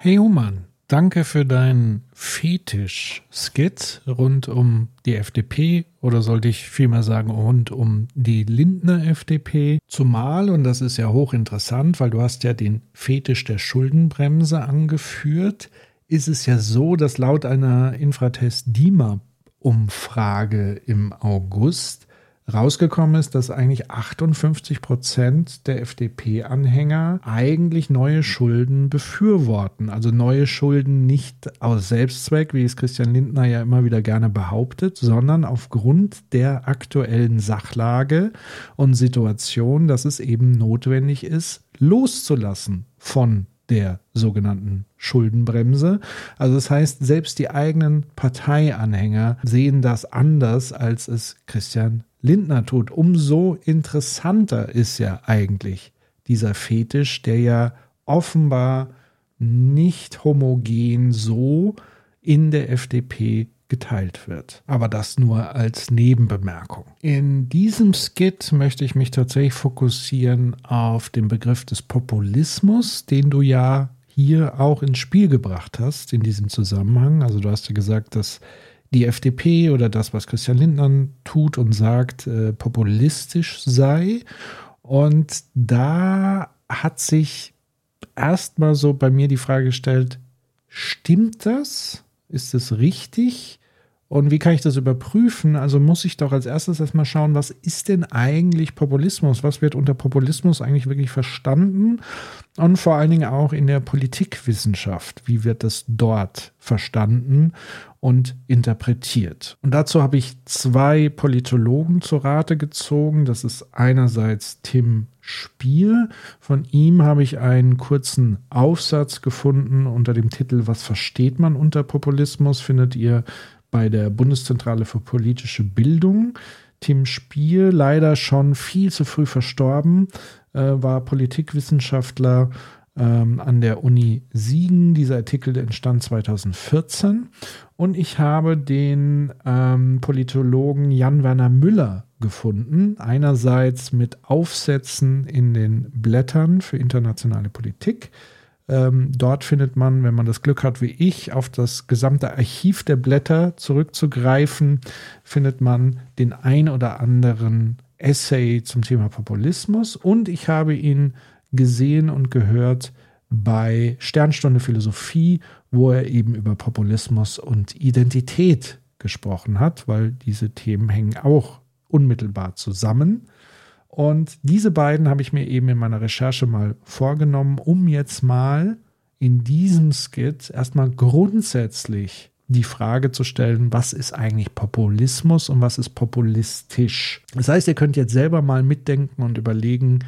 Hey Human, danke für deinen Fetisch-Skit rund um die FDP oder sollte ich vielmehr sagen rund um die Lindner FDP. Zumal, und das ist ja hochinteressant, weil du hast ja den Fetisch der Schuldenbremse angeführt, ist es ja so, dass laut einer Infratest-DIMA-Umfrage im August rausgekommen ist, dass eigentlich 58 Prozent der FDP-Anhänger eigentlich neue Schulden befürworten. Also neue Schulden nicht aus Selbstzweck, wie es Christian Lindner ja immer wieder gerne behauptet, sondern aufgrund der aktuellen Sachlage und Situation, dass es eben notwendig ist, loszulassen von der sogenannten Schuldenbremse. Also das heißt, selbst die eigenen Parteianhänger sehen das anders, als es Christian Lindner tut, umso interessanter ist ja eigentlich dieser Fetisch, der ja offenbar nicht homogen so in der FDP geteilt wird. Aber das nur als Nebenbemerkung. In diesem Skit möchte ich mich tatsächlich fokussieren auf den Begriff des Populismus, den du ja hier auch ins Spiel gebracht hast in diesem Zusammenhang. Also du hast ja gesagt, dass die FDP oder das, was Christian Lindner tut und sagt, äh, populistisch sei. Und da hat sich erstmal so bei mir die Frage gestellt, stimmt das? Ist es richtig? Und wie kann ich das überprüfen? Also muss ich doch als erstes erstmal schauen, was ist denn eigentlich Populismus? Was wird unter Populismus eigentlich wirklich verstanden? Und vor allen Dingen auch in der Politikwissenschaft. Wie wird das dort verstanden und interpretiert? Und dazu habe ich zwei Politologen zu Rate gezogen. Das ist einerseits Tim Spiel. Von ihm habe ich einen kurzen Aufsatz gefunden unter dem Titel Was versteht man unter Populismus? Findet ihr bei der Bundeszentrale für politische Bildung. Tim Spiel, leider schon viel zu früh verstorben, äh, war Politikwissenschaftler ähm, an der Uni Siegen. Dieser Artikel entstand 2014. Und ich habe den ähm, Politologen Jan-Werner Müller gefunden. Einerseits mit Aufsätzen in den Blättern für internationale Politik ähm, dort findet man, wenn man das Glück hat wie ich, auf das gesamte Archiv der Blätter zurückzugreifen, findet man den ein oder anderen Essay zum Thema Populismus. Und ich habe ihn gesehen und gehört bei Sternstunde Philosophie, wo er eben über Populismus und Identität gesprochen hat, weil diese Themen hängen auch unmittelbar zusammen. Und diese beiden habe ich mir eben in meiner Recherche mal vorgenommen, um jetzt mal in diesem Skit erstmal grundsätzlich die Frage zu stellen, was ist eigentlich Populismus und was ist populistisch. Das heißt, ihr könnt jetzt selber mal mitdenken und überlegen,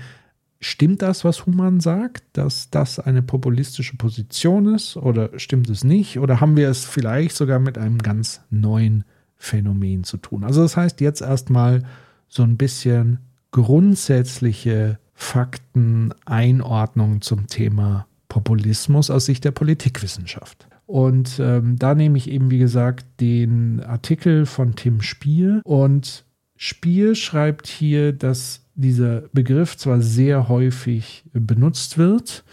stimmt das, was Human sagt, dass das eine populistische Position ist oder stimmt es nicht? Oder haben wir es vielleicht sogar mit einem ganz neuen Phänomen zu tun? Also das heißt jetzt erstmal so ein bisschen grundsätzliche Fakten, Einordnungen zum Thema Populismus aus Sicht der Politikwissenschaft. Und ähm, da nehme ich eben, wie gesagt, den Artikel von Tim Spier. Und Spier schreibt hier, dass dieser Begriff zwar sehr häufig benutzt wird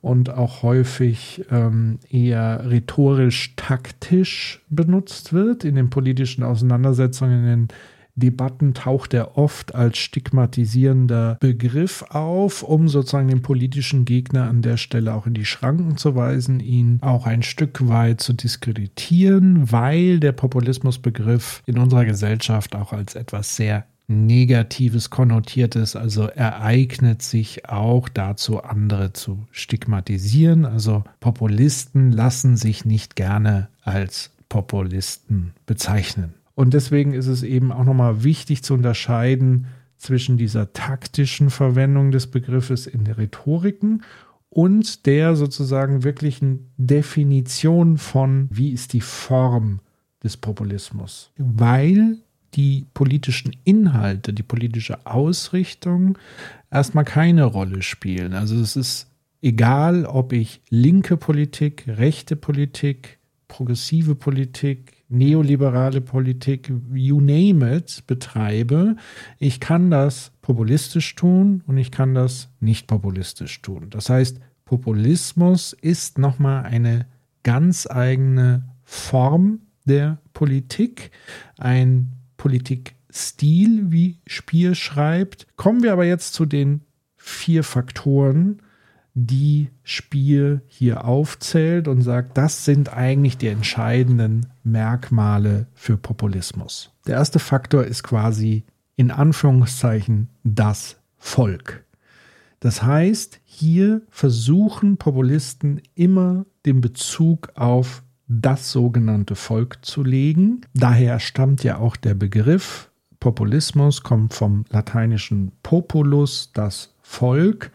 und auch häufig ähm, eher rhetorisch taktisch benutzt wird in den politischen Auseinandersetzungen in den Debatten taucht er oft als stigmatisierender Begriff auf, um sozusagen den politischen Gegner an der Stelle auch in die Schranken zu weisen, ihn auch ein Stück weit zu diskreditieren, weil der Populismusbegriff in unserer Gesellschaft auch als etwas sehr Negatives konnotiert ist, also ereignet sich auch dazu, andere zu stigmatisieren. Also Populisten lassen sich nicht gerne als Populisten bezeichnen. Und deswegen ist es eben auch nochmal wichtig zu unterscheiden zwischen dieser taktischen Verwendung des Begriffes in der Rhetoriken und der sozusagen wirklichen Definition von, wie ist die Form des Populismus. Weil die politischen Inhalte, die politische Ausrichtung erstmal keine Rolle spielen. Also es ist egal, ob ich linke Politik, rechte Politik, progressive Politik, neoliberale Politik, you name it, betreibe. Ich kann das populistisch tun und ich kann das nicht populistisch tun. Das heißt, Populismus ist nochmal eine ganz eigene Form der Politik, ein Politikstil, wie Spier schreibt. Kommen wir aber jetzt zu den vier Faktoren, die Spiel hier aufzählt und sagt, das sind eigentlich die entscheidenden Merkmale für Populismus. Der erste Faktor ist quasi in Anführungszeichen das Volk. Das heißt, hier versuchen Populisten immer den Bezug auf das sogenannte Volk zu legen. Daher stammt ja auch der Begriff Populismus, kommt vom lateinischen Populus, das Volk.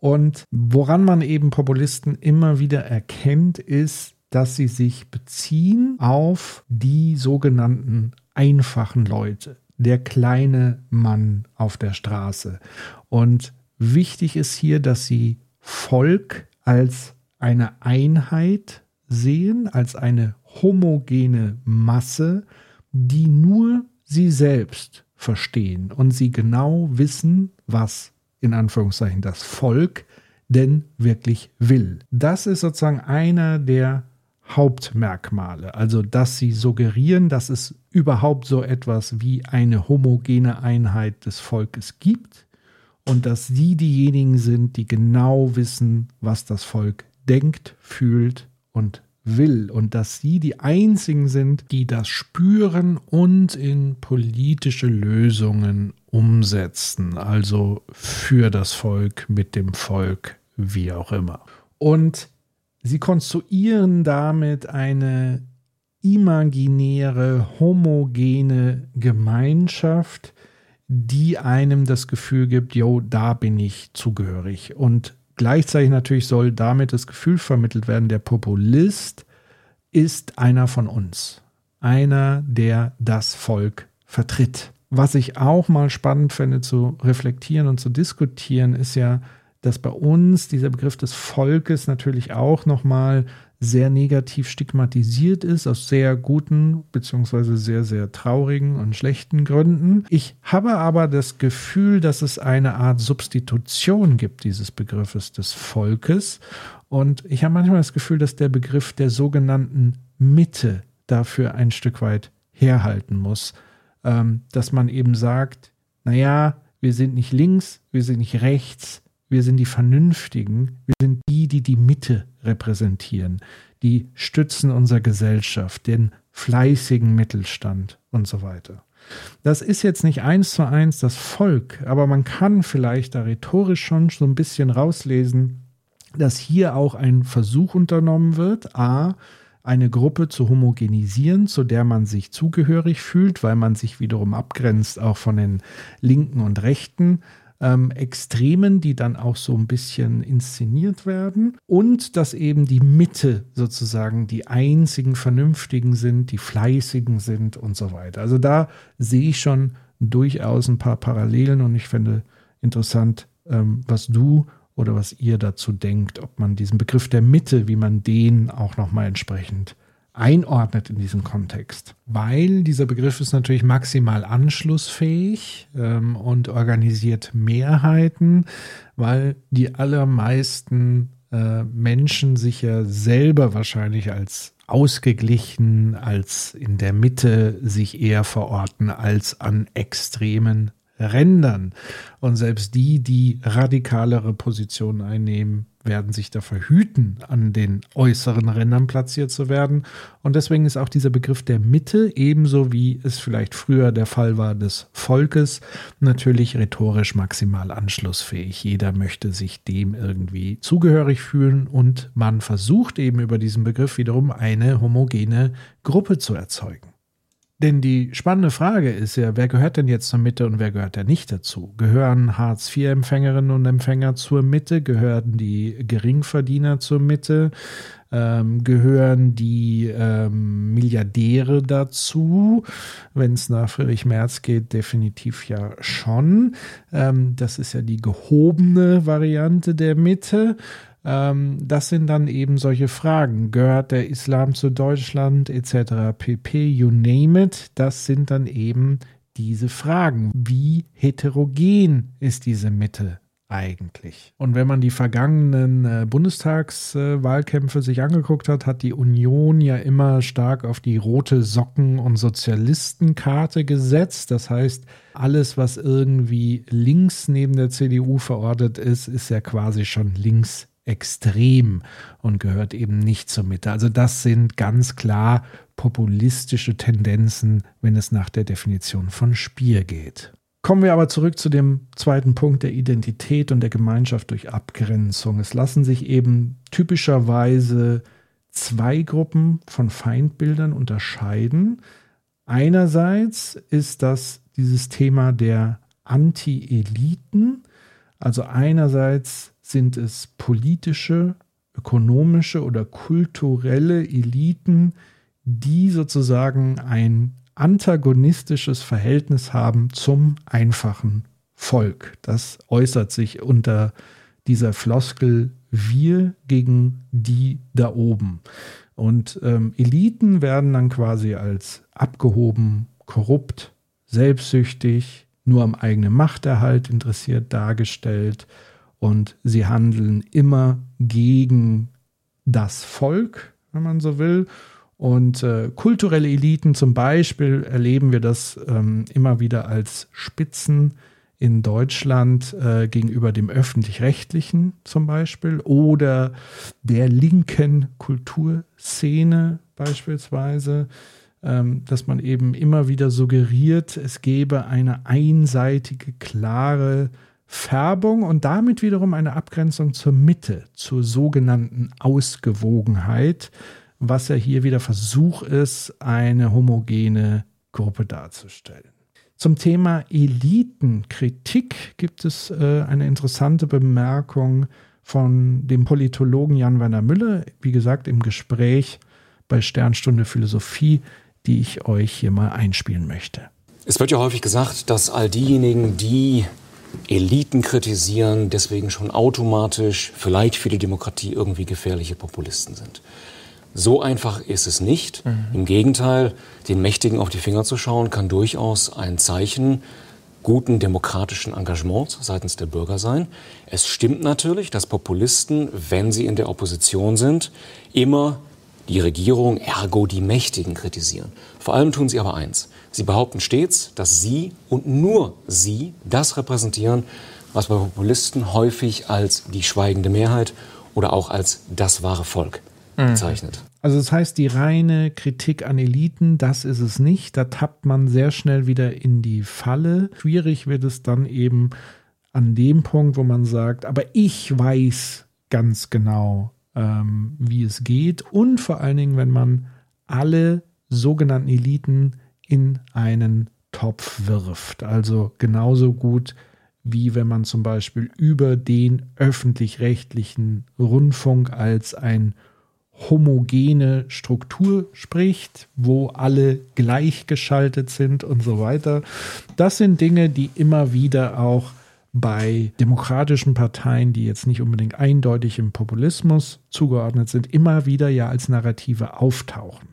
Und woran man eben Populisten immer wieder erkennt, ist, dass sie sich beziehen auf die sogenannten einfachen Leute, der kleine Mann auf der Straße. Und wichtig ist hier, dass sie Volk als eine Einheit sehen, als eine homogene Masse, die nur sie selbst verstehen und sie genau wissen, was in Anführungszeichen das Volk denn wirklich will. Das ist sozusagen einer der Hauptmerkmale, also dass sie suggerieren, dass es überhaupt so etwas wie eine homogene Einheit des Volkes gibt und dass sie diejenigen sind, die genau wissen, was das Volk denkt, fühlt und will und dass sie die einzigen sind, die das spüren und in politische Lösungen umsetzen, also für das Volk, mit dem Volk, wie auch immer. Und Sie konstruieren damit eine imaginäre, homogene Gemeinschaft, die einem das Gefühl gibt, jo, da bin ich zugehörig. Und gleichzeitig natürlich soll damit das Gefühl vermittelt werden, der Populist ist einer von uns. Einer, der das Volk vertritt. Was ich auch mal spannend finde zu reflektieren und zu diskutieren, ist ja, dass bei uns dieser Begriff des Volkes natürlich auch nochmal sehr negativ stigmatisiert ist, aus sehr guten beziehungsweise sehr, sehr traurigen und schlechten Gründen. Ich habe aber das Gefühl, dass es eine Art Substitution gibt dieses Begriffes des Volkes. Und ich habe manchmal das Gefühl, dass der Begriff der sogenannten Mitte dafür ein Stück weit herhalten muss. Ähm, dass man eben sagt, naja, wir sind nicht links, wir sind nicht rechts, wir sind die Vernünftigen, wir sind die, die die Mitte repräsentieren, die stützen unserer Gesellschaft, den fleißigen Mittelstand und so weiter. Das ist jetzt nicht eins zu eins das Volk, aber man kann vielleicht da rhetorisch schon so ein bisschen rauslesen, dass hier auch ein Versuch unternommen wird, a, eine Gruppe zu homogenisieren, zu der man sich zugehörig fühlt, weil man sich wiederum abgrenzt auch von den Linken und Rechten ähm, Extremen, die dann auch so ein bisschen inszeniert werden. Und dass eben die Mitte sozusagen die einzigen Vernünftigen sind, die Fleißigen sind und so weiter. Also da sehe ich schon durchaus ein paar Parallelen und ich finde interessant, ähm, was du oder was ihr dazu denkt, ob man diesen Begriff der Mitte, wie man den auch nochmal entsprechend einordnet in diesem Kontext. Weil dieser Begriff ist natürlich maximal anschlussfähig ähm, und organisiert Mehrheiten, weil die allermeisten äh, Menschen sich ja selber wahrscheinlich als ausgeglichen, als in der Mitte sich eher verorten als an extremen Rändern. Und selbst die, die radikalere Positionen einnehmen, werden sich dafür hüten, an den äußeren Rändern platziert zu werden. Und deswegen ist auch dieser Begriff der Mitte, ebenso wie es vielleicht früher der Fall war des Volkes, natürlich rhetorisch maximal anschlussfähig. Jeder möchte sich dem irgendwie zugehörig fühlen und man versucht eben über diesen Begriff wiederum eine homogene Gruppe zu erzeugen. Denn die spannende Frage ist ja, wer gehört denn jetzt zur Mitte und wer gehört denn nicht dazu? Gehören Hartz-IV-Empfängerinnen und Empfänger zur Mitte? Gehören die Geringverdiener zur Mitte? Ähm, gehören die ähm, Milliardäre dazu? Wenn es nach Friedrich Merz geht, definitiv ja schon. Ähm, das ist ja die gehobene Variante der Mitte. Ähm, das sind dann eben solche Fragen. Gehört der Islam zu Deutschland etc. pp. You name it. Das sind dann eben diese Fragen. Wie heterogen ist diese Mitte eigentlich. Und wenn man die vergangenen äh, Bundestagswahlkämpfe äh, sich angeguckt hat, hat die Union ja immer stark auf die rote Socken- und Sozialistenkarte gesetzt. Das heißt, alles, was irgendwie links neben der CDU verortet ist, ist ja quasi schon links extrem und gehört eben nicht zur Mitte. Also das sind ganz klar populistische Tendenzen, wenn es nach der Definition von Spier geht. Kommen wir aber zurück zu dem zweiten Punkt der Identität und der Gemeinschaft durch Abgrenzung. Es lassen sich eben typischerweise zwei Gruppen von Feindbildern unterscheiden. Einerseits ist das dieses Thema der Anti-Eliten. Also einerseits sind es politische, ökonomische oder kulturelle Eliten, die sozusagen ein antagonistisches Verhältnis haben zum einfachen Volk. Das äußert sich unter dieser Floskel wir gegen die da oben. Und ähm, Eliten werden dann quasi als abgehoben, korrupt, selbstsüchtig, nur am eigenen Machterhalt interessiert dargestellt und sie handeln immer gegen das Volk, wenn man so will, und äh, kulturelle Eliten zum Beispiel erleben wir das ähm, immer wieder als Spitzen in Deutschland äh, gegenüber dem öffentlich-rechtlichen zum Beispiel oder der linken Kulturszene beispielsweise, ähm, dass man eben immer wieder suggeriert, es gäbe eine einseitige, klare Färbung und damit wiederum eine Abgrenzung zur Mitte, zur sogenannten Ausgewogenheit, was ja hier wieder Versuch ist, eine homogene Gruppe darzustellen. Zum Thema Elitenkritik gibt es äh, eine interessante Bemerkung von dem Politologen Jan Werner Müller, wie gesagt, im Gespräch bei Sternstunde Philosophie, die ich euch hier mal einspielen möchte. Es wird ja häufig gesagt, dass all diejenigen, die Eliten kritisieren, deswegen schon automatisch vielleicht für die Demokratie irgendwie gefährliche Populisten sind. So einfach ist es nicht. Mhm. Im Gegenteil, den Mächtigen auf die Finger zu schauen, kann durchaus ein Zeichen guten demokratischen Engagements seitens der Bürger sein. Es stimmt natürlich, dass Populisten, wenn sie in der Opposition sind, immer die Regierung, ergo die Mächtigen kritisieren. Vor allem tun sie aber eins. Sie behaupten stets, dass sie und nur sie das repräsentieren, was bei Populisten häufig als die schweigende Mehrheit oder auch als das wahre Volk mhm. bezeichnet. Also das heißt, die reine Kritik an Eliten, das ist es nicht. Da tappt man sehr schnell wieder in die Falle. Schwierig wird es dann eben an dem Punkt, wo man sagt, aber ich weiß ganz genau, ähm, wie es geht. Und vor allen Dingen, wenn man alle sogenannten Eliten in einen Topf wirft. Also genauso gut wie wenn man zum Beispiel über den öffentlich-rechtlichen Rundfunk als ein homogene Struktur spricht, wo alle gleichgeschaltet sind und so weiter. Das sind Dinge, die immer wieder auch bei demokratischen Parteien, die jetzt nicht unbedingt eindeutig im Populismus zugeordnet sind, immer wieder ja als Narrative auftauchen.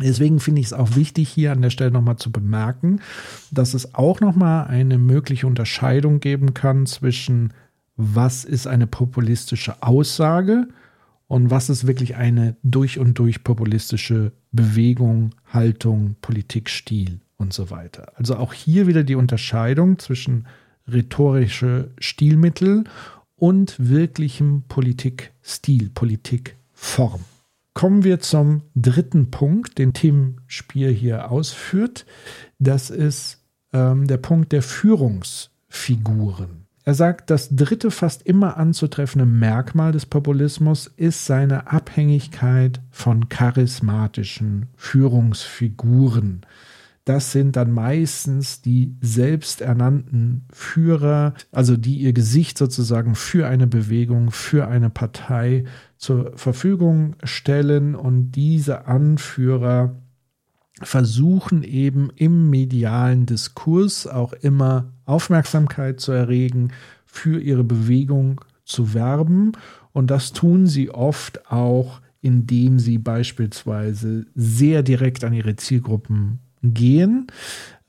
Deswegen finde ich es auch wichtig, hier an der Stelle nochmal zu bemerken, dass es auch nochmal eine mögliche Unterscheidung geben kann zwischen was ist eine populistische Aussage und was ist wirklich eine durch und durch populistische Bewegung, Haltung, Politikstil und so weiter. Also auch hier wieder die Unterscheidung zwischen rhetorische Stilmittel und wirklichem Politikstil, Politikform. Kommen wir zum dritten Punkt, den Tim Spier hier ausführt. Das ist ähm, der Punkt der Führungsfiguren. Er sagt, das dritte fast immer anzutreffende Merkmal des Populismus ist seine Abhängigkeit von charismatischen Führungsfiguren. Das sind dann meistens die selbsternannten Führer, also die ihr Gesicht sozusagen für eine Bewegung, für eine Partei zur Verfügung stellen und diese Anführer versuchen eben im medialen Diskurs auch immer Aufmerksamkeit zu erregen, für ihre Bewegung zu werben. Und das tun sie oft auch, indem sie beispielsweise sehr direkt an ihre Zielgruppen gehen,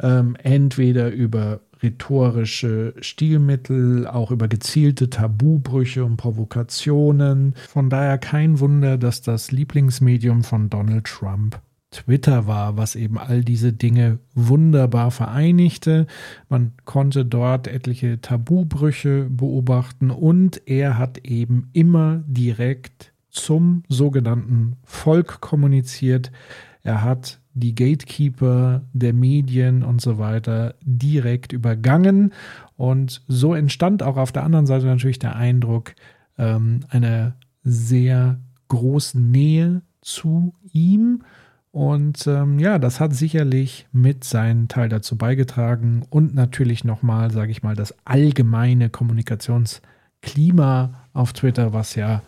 ähm, entweder über rhetorische Stilmittel, auch über gezielte Tabubrüche und Provokationen. Von daher kein Wunder, dass das Lieblingsmedium von Donald Trump Twitter war, was eben all diese Dinge wunderbar vereinigte. Man konnte dort etliche Tabubrüche beobachten und er hat eben immer direkt zum sogenannten Volk kommuniziert. Er hat die Gatekeeper der Medien und so weiter direkt übergangen. Und so entstand auch auf der anderen Seite natürlich der Eindruck ähm, einer sehr großen Nähe zu ihm. Und ähm, ja, das hat sicherlich mit seinen Teil dazu beigetragen und natürlich nochmal, sage ich mal, das allgemeine Kommunikationsklima auf Twitter, was ja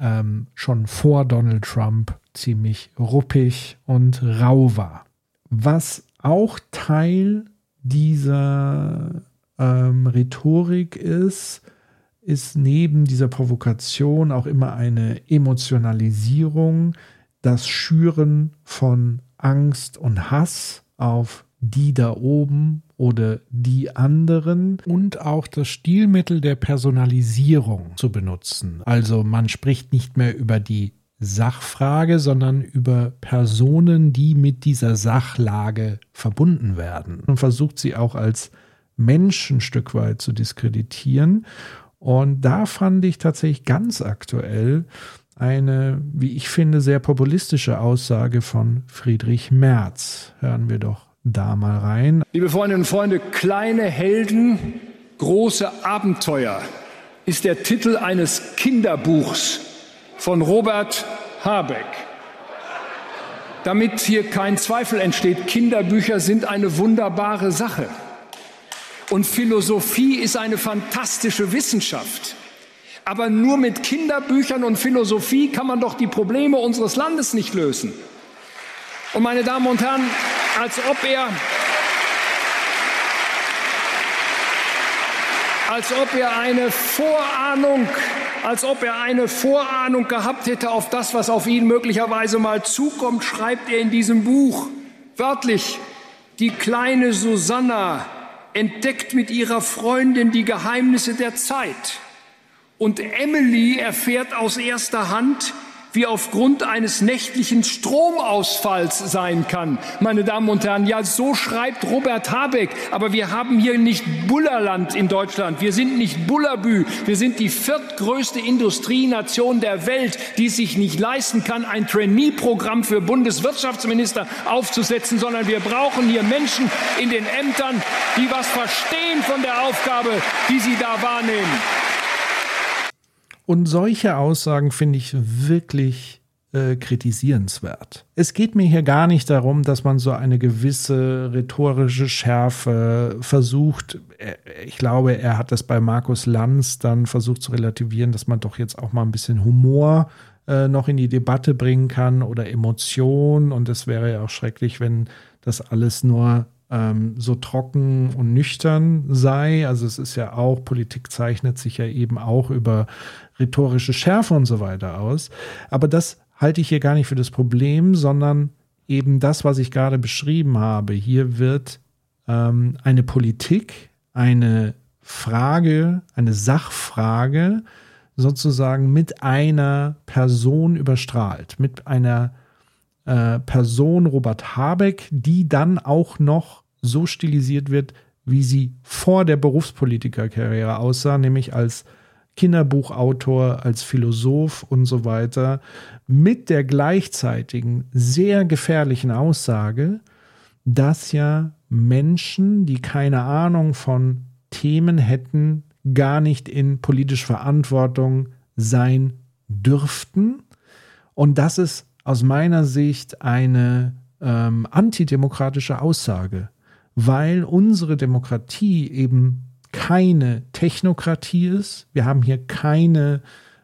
ähm, schon vor Donald Trump ziemlich ruppig und rau war. Was auch Teil dieser ähm, Rhetorik ist, ist neben dieser Provokation auch immer eine Emotionalisierung, das Schüren von Angst und Hass auf die da oben oder die anderen und auch das Stilmittel der Personalisierung zu benutzen. Also man spricht nicht mehr über die Sachfrage, sondern über Personen, die mit dieser Sachlage verbunden werden. Und versucht sie auch als Menschen ein Stück weit zu diskreditieren. Und da fand ich tatsächlich ganz aktuell eine, wie ich finde, sehr populistische Aussage von Friedrich Merz. Hören wir doch da mal rein. Liebe Freundinnen und Freunde, kleine Helden, große Abenteuer ist der Titel eines Kinderbuchs von Robert Habeck. Damit hier kein Zweifel entsteht, Kinderbücher sind eine wunderbare Sache. Und Philosophie ist eine fantastische Wissenschaft. Aber nur mit Kinderbüchern und Philosophie kann man doch die Probleme unseres Landes nicht lösen. Und meine Damen und Herren, als ob er als ob er eine Vorahnung, als ob er eine Vorahnung gehabt hätte auf das, was auf ihn möglicherweise mal zukommt, schreibt er in diesem Buch wörtlich, die kleine Susanna entdeckt mit ihrer Freundin die Geheimnisse der Zeit. Und Emily erfährt aus erster Hand, wie aufgrund eines nächtlichen Stromausfalls sein kann. Meine Damen und Herren, ja, so schreibt Robert Habeck. Aber wir haben hier nicht Bullerland in Deutschland. Wir sind nicht Bullerbü. Wir sind die viertgrößte Industrienation der Welt, die sich nicht leisten kann, ein Trainee-Programm für Bundeswirtschaftsminister aufzusetzen, sondern wir brauchen hier Menschen in den Ämtern, die was verstehen von der Aufgabe, die sie da wahrnehmen. Und solche Aussagen finde ich wirklich äh, kritisierenswert. Es geht mir hier gar nicht darum, dass man so eine gewisse rhetorische Schärfe versucht. Ich glaube, er hat das bei Markus Lanz dann versucht zu relativieren, dass man doch jetzt auch mal ein bisschen Humor äh, noch in die Debatte bringen kann oder Emotion. Und es wäre ja auch schrecklich, wenn das alles nur ähm, so trocken und nüchtern sei. Also es ist ja auch, Politik zeichnet sich ja eben auch über rhetorische Schärfe und so weiter aus. Aber das halte ich hier gar nicht für das Problem, sondern eben das, was ich gerade beschrieben habe. Hier wird ähm, eine Politik, eine Frage, eine Sachfrage sozusagen mit einer Person überstrahlt, mit einer äh, Person Robert Habeck, die dann auch noch so stilisiert wird, wie sie vor der Berufspolitikerkarriere aussah, nämlich als Kinderbuchautor, als Philosoph und so weiter, mit der gleichzeitigen sehr gefährlichen Aussage, dass ja Menschen, die keine Ahnung von Themen hätten, gar nicht in politische Verantwortung sein dürften. Und das ist aus meiner Sicht eine ähm, antidemokratische Aussage, weil unsere Demokratie eben keine Technokratie ist. Wir haben hier keine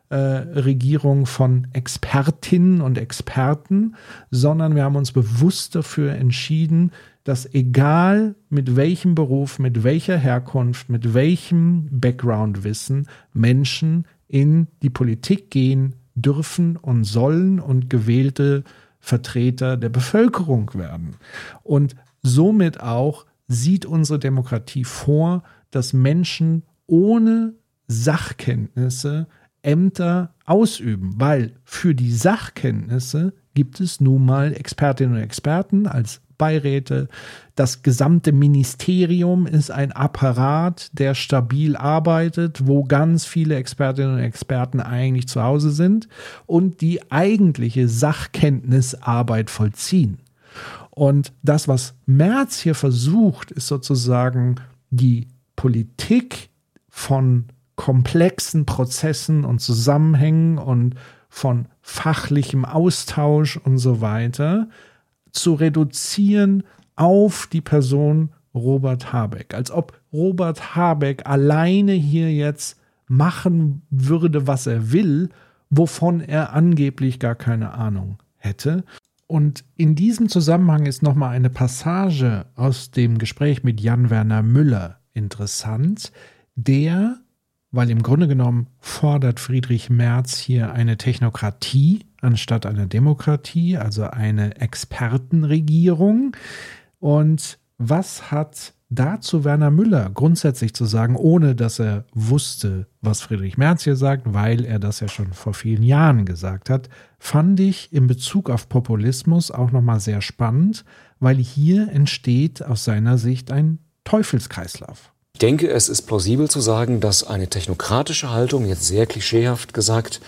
äh, Regierung von Expertinnen und Experten, sondern wir haben uns bewusst dafür entschieden, dass egal mit welchem Beruf, mit welcher Herkunft, mit welchem Background-Wissen Menschen in die Politik gehen dürfen und sollen und gewählte Vertreter der Bevölkerung werden. Und somit auch sieht unsere Demokratie vor, dass Menschen ohne Sachkenntnisse Ämter ausüben, weil für die Sachkenntnisse gibt es nun mal Expertinnen und Experten als Beiräte. Das gesamte Ministerium ist ein Apparat, der stabil arbeitet, wo ganz viele Expertinnen und Experten eigentlich zu Hause sind und die eigentliche Sachkenntnisarbeit vollziehen. Und das, was Merz hier versucht, ist sozusagen die Politik von komplexen Prozessen und Zusammenhängen und von fachlichem Austausch und so weiter zu reduzieren auf die Person Robert Habeck. Als ob Robert Habeck alleine hier jetzt machen würde, was er will, wovon er angeblich gar keine Ahnung hätte. Und in diesem Zusammenhang ist nochmal eine Passage aus dem Gespräch mit Jan Werner Müller interessant, der, weil im Grunde genommen fordert Friedrich Merz hier eine Technokratie anstatt einer Demokratie, also eine Expertenregierung. Und was hat dazu Werner Müller grundsätzlich zu sagen, ohne dass er wusste, was Friedrich Merz hier sagt, weil er das ja schon vor vielen Jahren gesagt hat, fand ich in Bezug auf Populismus auch nochmal sehr spannend, weil hier entsteht aus seiner Sicht ein Teufelskreislauf. Ich denke, es ist plausibel zu sagen, dass eine technokratische Haltung, jetzt sehr klischeehaft gesagt,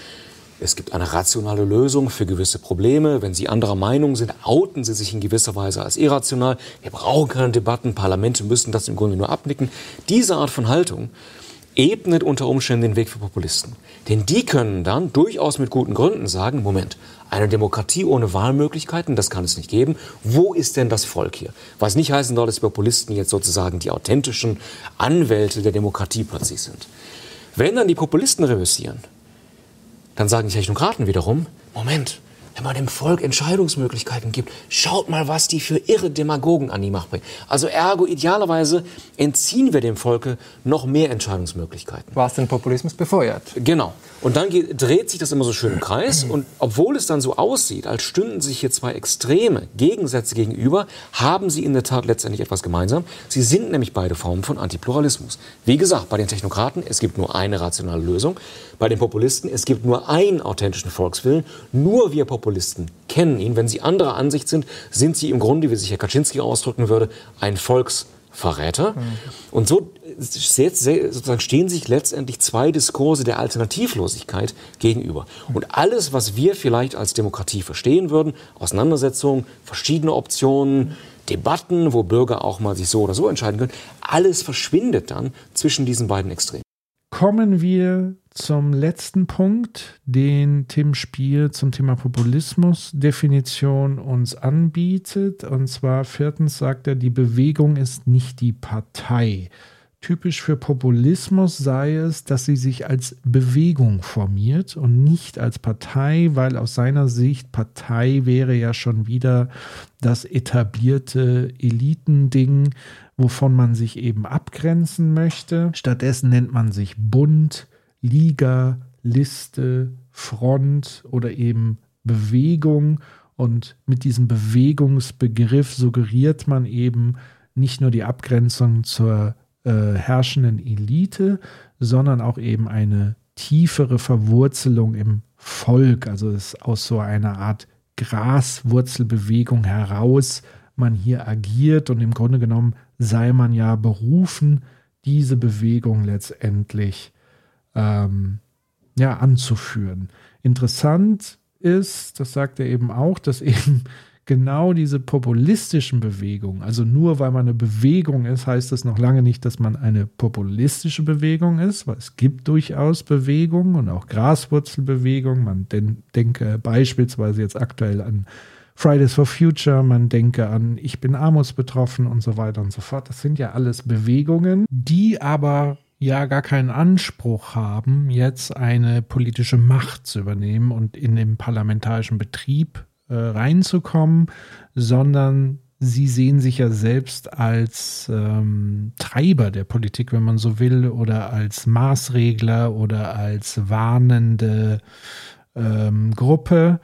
es gibt eine rationale Lösung für gewisse Probleme. Wenn Sie anderer Meinung sind, outen Sie sich in gewisser Weise als irrational. Wir brauchen keine Debatten. Parlamente müssen das im Grunde nur abnicken. Diese Art von Haltung ebnet unter Umständen den Weg für Populisten. Denn die können dann durchaus mit guten Gründen sagen, Moment, eine Demokratie ohne Wahlmöglichkeiten, das kann es nicht geben. Wo ist denn das Volk hier? Was nicht heißen soll, dass Populisten jetzt sozusagen die authentischen Anwälte der Demokratie plötzlich sind. Wenn dann die Populisten reüssieren, dann sagen die Technokraten wiederum, Moment, wenn man dem Volk Entscheidungsmöglichkeiten gibt, schaut mal, was die für irre Demagogen an die Macht bringen. Also ergo, idealerweise entziehen wir dem Volke noch mehr Entscheidungsmöglichkeiten. Was den Populismus befeuert. Genau. Und dann geht, dreht sich das immer so schön im Kreis. Und obwohl es dann so aussieht, als stünden sich hier zwei Extreme Gegensätze gegenüber, haben sie in der Tat letztendlich etwas gemeinsam. Sie sind nämlich beide Formen von Antipluralismus. Wie gesagt, bei den Technokraten, es gibt nur eine rationale Lösung. Bei den Populisten, es gibt nur einen authentischen Volkswillen. Nur wir Populisten kennen ihn. Wenn sie anderer Ansicht sind, sind sie im Grunde, wie sich Herr Kaczynski ausdrücken würde, ein Volksverräter. Mhm. Und so sozusagen stehen sich letztendlich zwei Diskurse der Alternativlosigkeit gegenüber. Und alles, was wir vielleicht als Demokratie verstehen würden, Auseinandersetzungen, verschiedene Optionen, Debatten, wo Bürger auch mal sich so oder so entscheiden können, alles verschwindet dann zwischen diesen beiden Extremen. Kommen wir zum letzten Punkt, den Tim Spiel zum Thema Populismus Definition uns anbietet. Und zwar viertens sagt er, die Bewegung ist nicht die Partei. Typisch für Populismus sei es, dass sie sich als Bewegung formiert und nicht als Partei, weil aus seiner Sicht Partei wäre ja schon wieder das etablierte Elitending, wovon man sich eben abgrenzen möchte. Stattdessen nennt man sich Bund, Liga, Liste, Front oder eben Bewegung. Und mit diesem Bewegungsbegriff suggeriert man eben nicht nur die Abgrenzung zur äh, herrschenden Elite, sondern auch eben eine tiefere Verwurzelung im Volk. Also es aus so einer Art Graswurzelbewegung heraus man hier agiert und im Grunde genommen sei man ja berufen, diese Bewegung letztendlich ähm, ja, anzuführen. Interessant ist, das sagt er eben auch, dass eben genau diese populistischen Bewegungen, also nur weil man eine Bewegung ist, heißt das noch lange nicht, dass man eine populistische Bewegung ist, weil es gibt durchaus Bewegungen und auch Graswurzelbewegungen. Man den, denke beispielsweise jetzt aktuell an Fridays for Future, man denke an Ich bin armutsbetroffen und so weiter und so fort. Das sind ja alles Bewegungen, die aber ja gar keinen Anspruch haben, jetzt eine politische Macht zu übernehmen und in den parlamentarischen Betrieb äh, reinzukommen, sondern sie sehen sich ja selbst als ähm, Treiber der Politik, wenn man so will, oder als Maßregler oder als warnende ähm, Gruppe.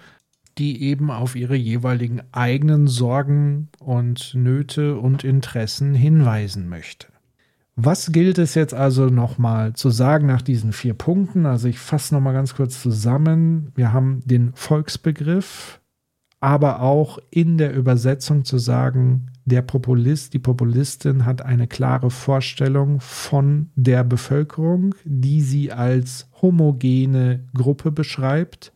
die eben auf ihre jeweiligen eigenen Sorgen und Nöte und Interessen hinweisen möchte. Was gilt es jetzt also nochmal zu sagen nach diesen vier Punkten? Also ich fasse nochmal ganz kurz zusammen. Wir haben den Volksbegriff, aber auch in der Übersetzung zu sagen, der Populist, die Populistin hat eine klare Vorstellung von der Bevölkerung, die sie als homogene Gruppe beschreibt.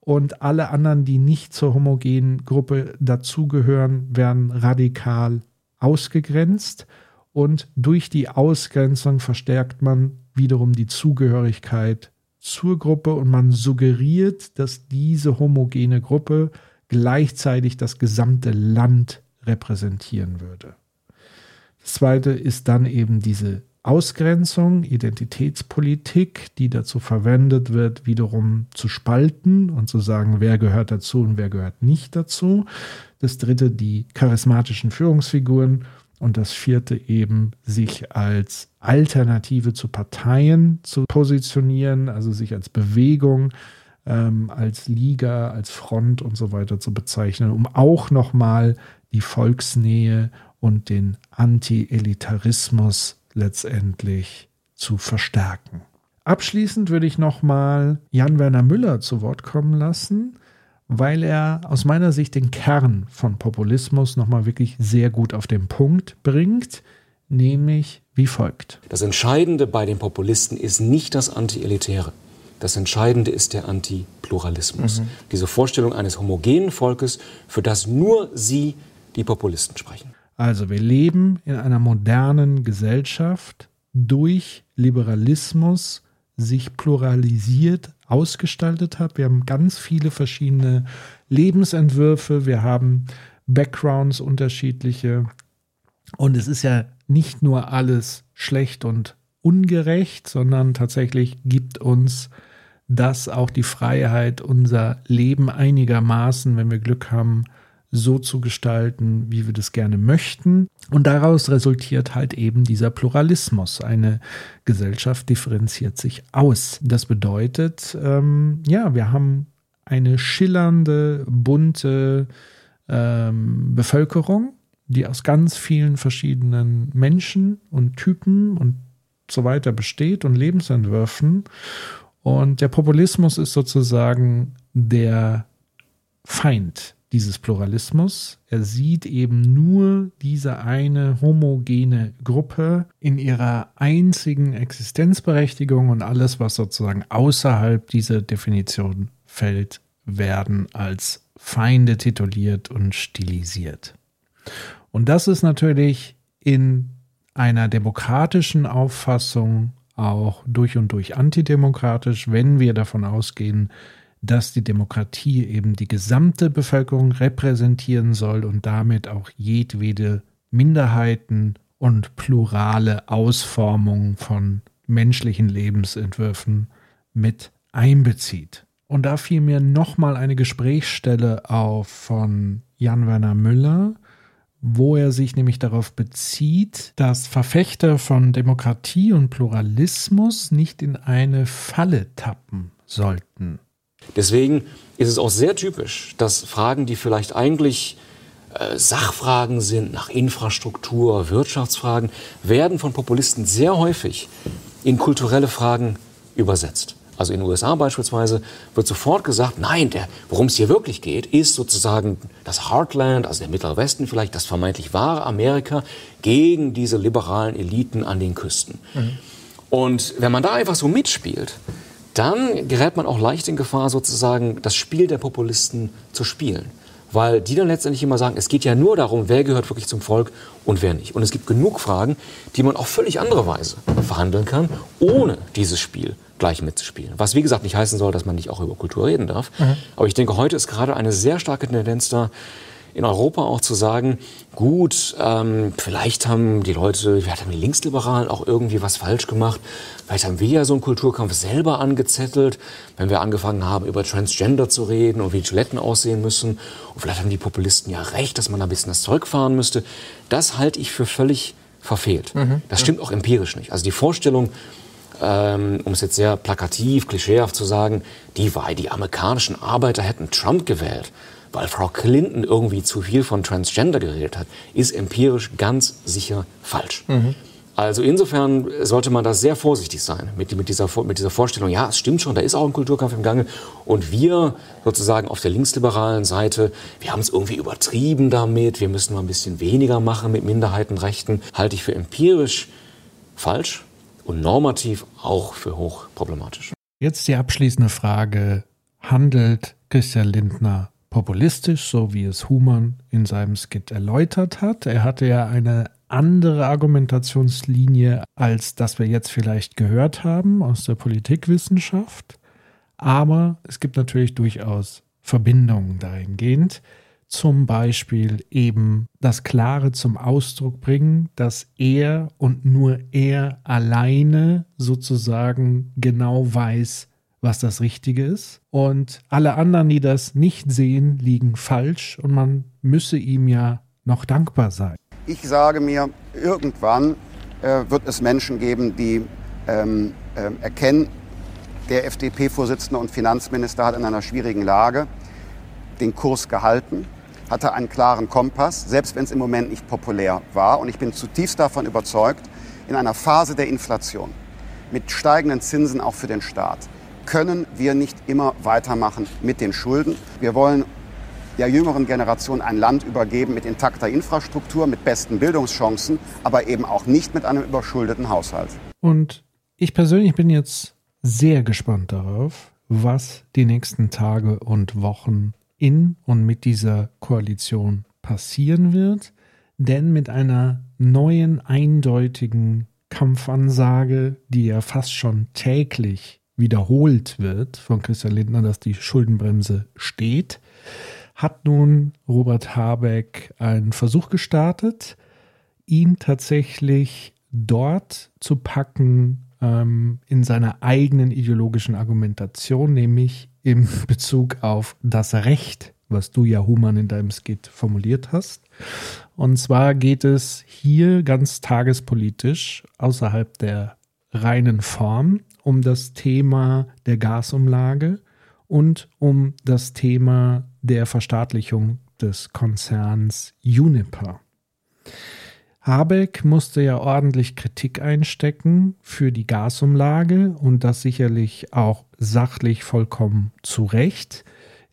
Und alle anderen, die nicht zur homogenen Gruppe dazugehören, werden radikal ausgegrenzt und durch die Ausgrenzung verstärkt man wiederum die Zugehörigkeit zur Gruppe und man suggeriert, dass diese homogene Gruppe gleichzeitig das gesamte Land repräsentieren würde. Das zweite ist dann eben diese Ausgrenzung, Identitätspolitik, die dazu verwendet wird, wiederum zu spalten und zu sagen, wer gehört dazu und wer gehört nicht dazu. Das dritte, die charismatischen Führungsfiguren und das vierte eben, sich als Alternative zu Parteien zu positionieren, also sich als Bewegung, ähm, als Liga, als Front und so weiter zu bezeichnen, um auch nochmal die Volksnähe und den Anti-Elitarismus letztendlich zu verstärken. Abschließend würde ich nochmal Jan Werner Müller zu Wort kommen lassen weil er aus meiner Sicht den Kern von Populismus nochmal wirklich sehr gut auf den Punkt bringt, nämlich wie folgt. Das Entscheidende bei den Populisten ist nicht das Anti-Elitäre. Das Entscheidende ist der Antipluralismus. Mhm. Diese Vorstellung eines homogenen Volkes, für das nur sie, die Populisten, sprechen. Also wir leben in einer modernen Gesellschaft durch Liberalismus sich pluralisiert ausgestaltet hat. Wir haben ganz viele verschiedene Lebensentwürfe, wir haben Backgrounds unterschiedliche und es ist ja nicht nur alles schlecht und ungerecht, sondern tatsächlich gibt uns das auch die Freiheit, unser Leben einigermaßen, wenn wir Glück haben, so zu gestalten, wie wir das gerne möchten. Und daraus resultiert halt eben dieser Pluralismus. Eine Gesellschaft differenziert sich aus. Das bedeutet, ähm, ja, wir haben eine schillernde, bunte ähm, Bevölkerung, die aus ganz vielen verschiedenen Menschen und Typen und so weiter besteht und Lebensentwürfen. Und der Populismus ist sozusagen der Feind dieses Pluralismus. Er sieht eben nur diese eine homogene Gruppe in ihrer einzigen Existenzberechtigung und alles, was sozusagen außerhalb dieser Definition fällt, werden als Feinde tituliert und stilisiert. Und das ist natürlich in einer demokratischen Auffassung auch durch und durch antidemokratisch, wenn wir davon ausgehen, dass die Demokratie eben die gesamte Bevölkerung repräsentieren soll und damit auch jedwede Minderheiten und plurale Ausformung von menschlichen Lebensentwürfen mit einbezieht. Und da fiel mir nochmal eine Gesprächsstelle auf von Jan Werner Müller, wo er sich nämlich darauf bezieht, dass Verfechter von Demokratie und Pluralismus nicht in eine Falle tappen sollten. Deswegen ist es auch sehr typisch, dass Fragen, die vielleicht eigentlich äh, Sachfragen sind, nach Infrastruktur, Wirtschaftsfragen, werden von Populisten sehr häufig in kulturelle Fragen übersetzt. Also in den USA beispielsweise wird sofort gesagt, nein, worum es hier wirklich geht, ist sozusagen das Heartland, also der Mittlere Westen vielleicht, das vermeintlich wahre Amerika gegen diese liberalen Eliten an den Küsten. Mhm. Und wenn man da einfach so mitspielt, dann gerät man auch leicht in Gefahr, sozusagen das Spiel der Populisten zu spielen. Weil die dann letztendlich immer sagen, es geht ja nur darum, wer gehört wirklich zum Volk und wer nicht. Und es gibt genug Fragen, die man auf völlig andere Weise verhandeln kann, ohne dieses Spiel gleich mitzuspielen. Was wie gesagt nicht heißen soll, dass man nicht auch über Kultur reden darf. Mhm. Aber ich denke, heute ist gerade eine sehr starke Tendenz da, in Europa auch zu sagen, gut, ähm, vielleicht haben die Leute, vielleicht haben die Linksliberalen auch irgendwie was falsch gemacht. Vielleicht haben wir ja so einen Kulturkampf selber angezettelt, wenn wir angefangen haben, über Transgender zu reden und wie Toiletten aussehen müssen. Und vielleicht haben die Populisten ja recht, dass man da ein bisschen das Zeug fahren müsste. Das halte ich für völlig verfehlt. Mhm. Das stimmt auch empirisch nicht. Also die Vorstellung, ähm, um es jetzt sehr plakativ, klischeehaft zu sagen, die, die amerikanischen Arbeiter hätten Trump gewählt, weil Frau Clinton irgendwie zu viel von Transgender geredet hat, ist empirisch ganz sicher falsch. Mhm. Also insofern sollte man da sehr vorsichtig sein mit, mit, dieser, mit dieser Vorstellung, ja, es stimmt schon, da ist auch ein Kulturkampf im Gange. Und wir sozusagen auf der linksliberalen Seite, wir haben es irgendwie übertrieben damit, wir müssen mal ein bisschen weniger machen mit Minderheitenrechten, halte ich für empirisch falsch und normativ auch für hochproblematisch. Jetzt die abschließende Frage. Handelt Christian Lindner populistisch, so wie es Humann in seinem Skit erläutert hat? Er hatte ja eine andere Argumentationslinie, als das wir jetzt vielleicht gehört haben aus der Politikwissenschaft. Aber es gibt natürlich durchaus Verbindungen dahingehend. Zum Beispiel eben das Klare zum Ausdruck bringen, dass er und nur er alleine sozusagen genau weiß, was das Richtige ist. Und alle anderen, die das nicht sehen, liegen falsch und man müsse ihm ja noch dankbar sein. Ich sage mir, irgendwann äh, wird es Menschen geben, die ähm, äh, erkennen, der FDP-Vorsitzende und Finanzminister hat in einer schwierigen Lage den Kurs gehalten, hatte einen klaren Kompass, selbst wenn es im Moment nicht populär war. Und ich bin zutiefst davon überzeugt, in einer Phase der Inflation mit steigenden Zinsen auch für den Staat können wir nicht immer weitermachen mit den Schulden. Wir wollen der jüngeren Generation ein Land übergeben mit intakter Infrastruktur, mit besten Bildungschancen, aber eben auch nicht mit einem überschuldeten Haushalt. Und ich persönlich bin jetzt sehr gespannt darauf, was die nächsten Tage und Wochen in und mit dieser Koalition passieren wird. Denn mit einer neuen, eindeutigen Kampfansage, die ja fast schon täglich wiederholt wird von Christian Lindner, dass die Schuldenbremse steht, hat nun Robert Habeck einen Versuch gestartet, ihn tatsächlich dort zu packen ähm, in seiner eigenen ideologischen Argumentation, nämlich im Bezug auf das Recht, was du ja Human in deinem Skit formuliert hast. Und zwar geht es hier ganz tagespolitisch außerhalb der reinen Form um das Thema der Gasumlage und um das Thema der Verstaatlichung des Konzerns Uniper. Habeck musste ja ordentlich Kritik einstecken für die Gasumlage und das sicherlich auch sachlich vollkommen zu Recht.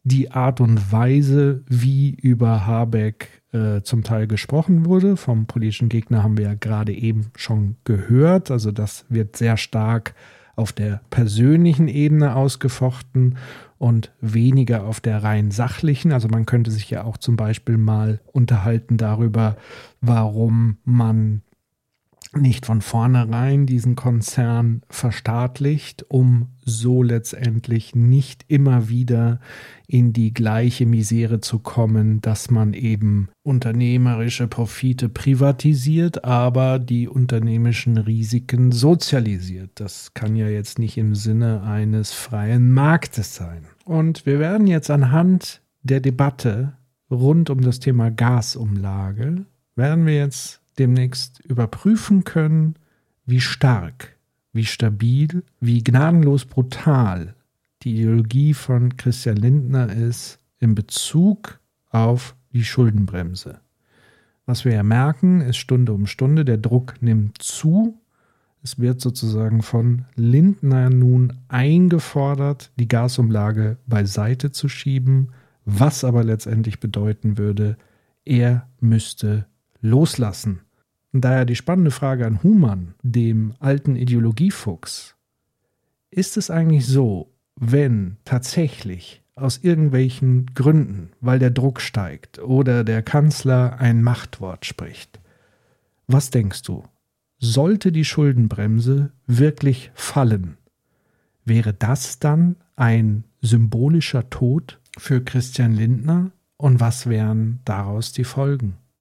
Die Art und Weise, wie über Habeck äh, zum Teil gesprochen wurde, vom politischen Gegner haben wir ja gerade eben schon gehört. Also das wird sehr stark auf der persönlichen Ebene ausgefochten und weniger auf der rein sachlichen. Also man könnte sich ja auch zum Beispiel mal unterhalten darüber, warum man nicht von vornherein diesen Konzern verstaatlicht, um so letztendlich nicht immer wieder in die gleiche Misere zu kommen, dass man eben unternehmerische Profite privatisiert, aber die unternehmerischen Risiken sozialisiert. Das kann ja jetzt nicht im Sinne eines freien Marktes sein. Und wir werden jetzt anhand der Debatte rund um das Thema Gasumlage, werden wir jetzt demnächst überprüfen können, wie stark, wie stabil, wie gnadenlos brutal die Ideologie von Christian Lindner ist in Bezug auf die Schuldenbremse. Was wir ja merken, ist Stunde um Stunde, der Druck nimmt zu. Es wird sozusagen von Lindner nun eingefordert, die Gasumlage beiseite zu schieben, was aber letztendlich bedeuten würde, er müsste loslassen. Und daher die spannende Frage an Humann, dem alten Ideologiefuchs. Ist es eigentlich so, wenn tatsächlich aus irgendwelchen Gründen, weil der Druck steigt oder der Kanzler ein Machtwort spricht, was denkst du? Sollte die Schuldenbremse wirklich fallen, wäre das dann ein symbolischer Tod für Christian Lindner? Und was wären daraus die Folgen?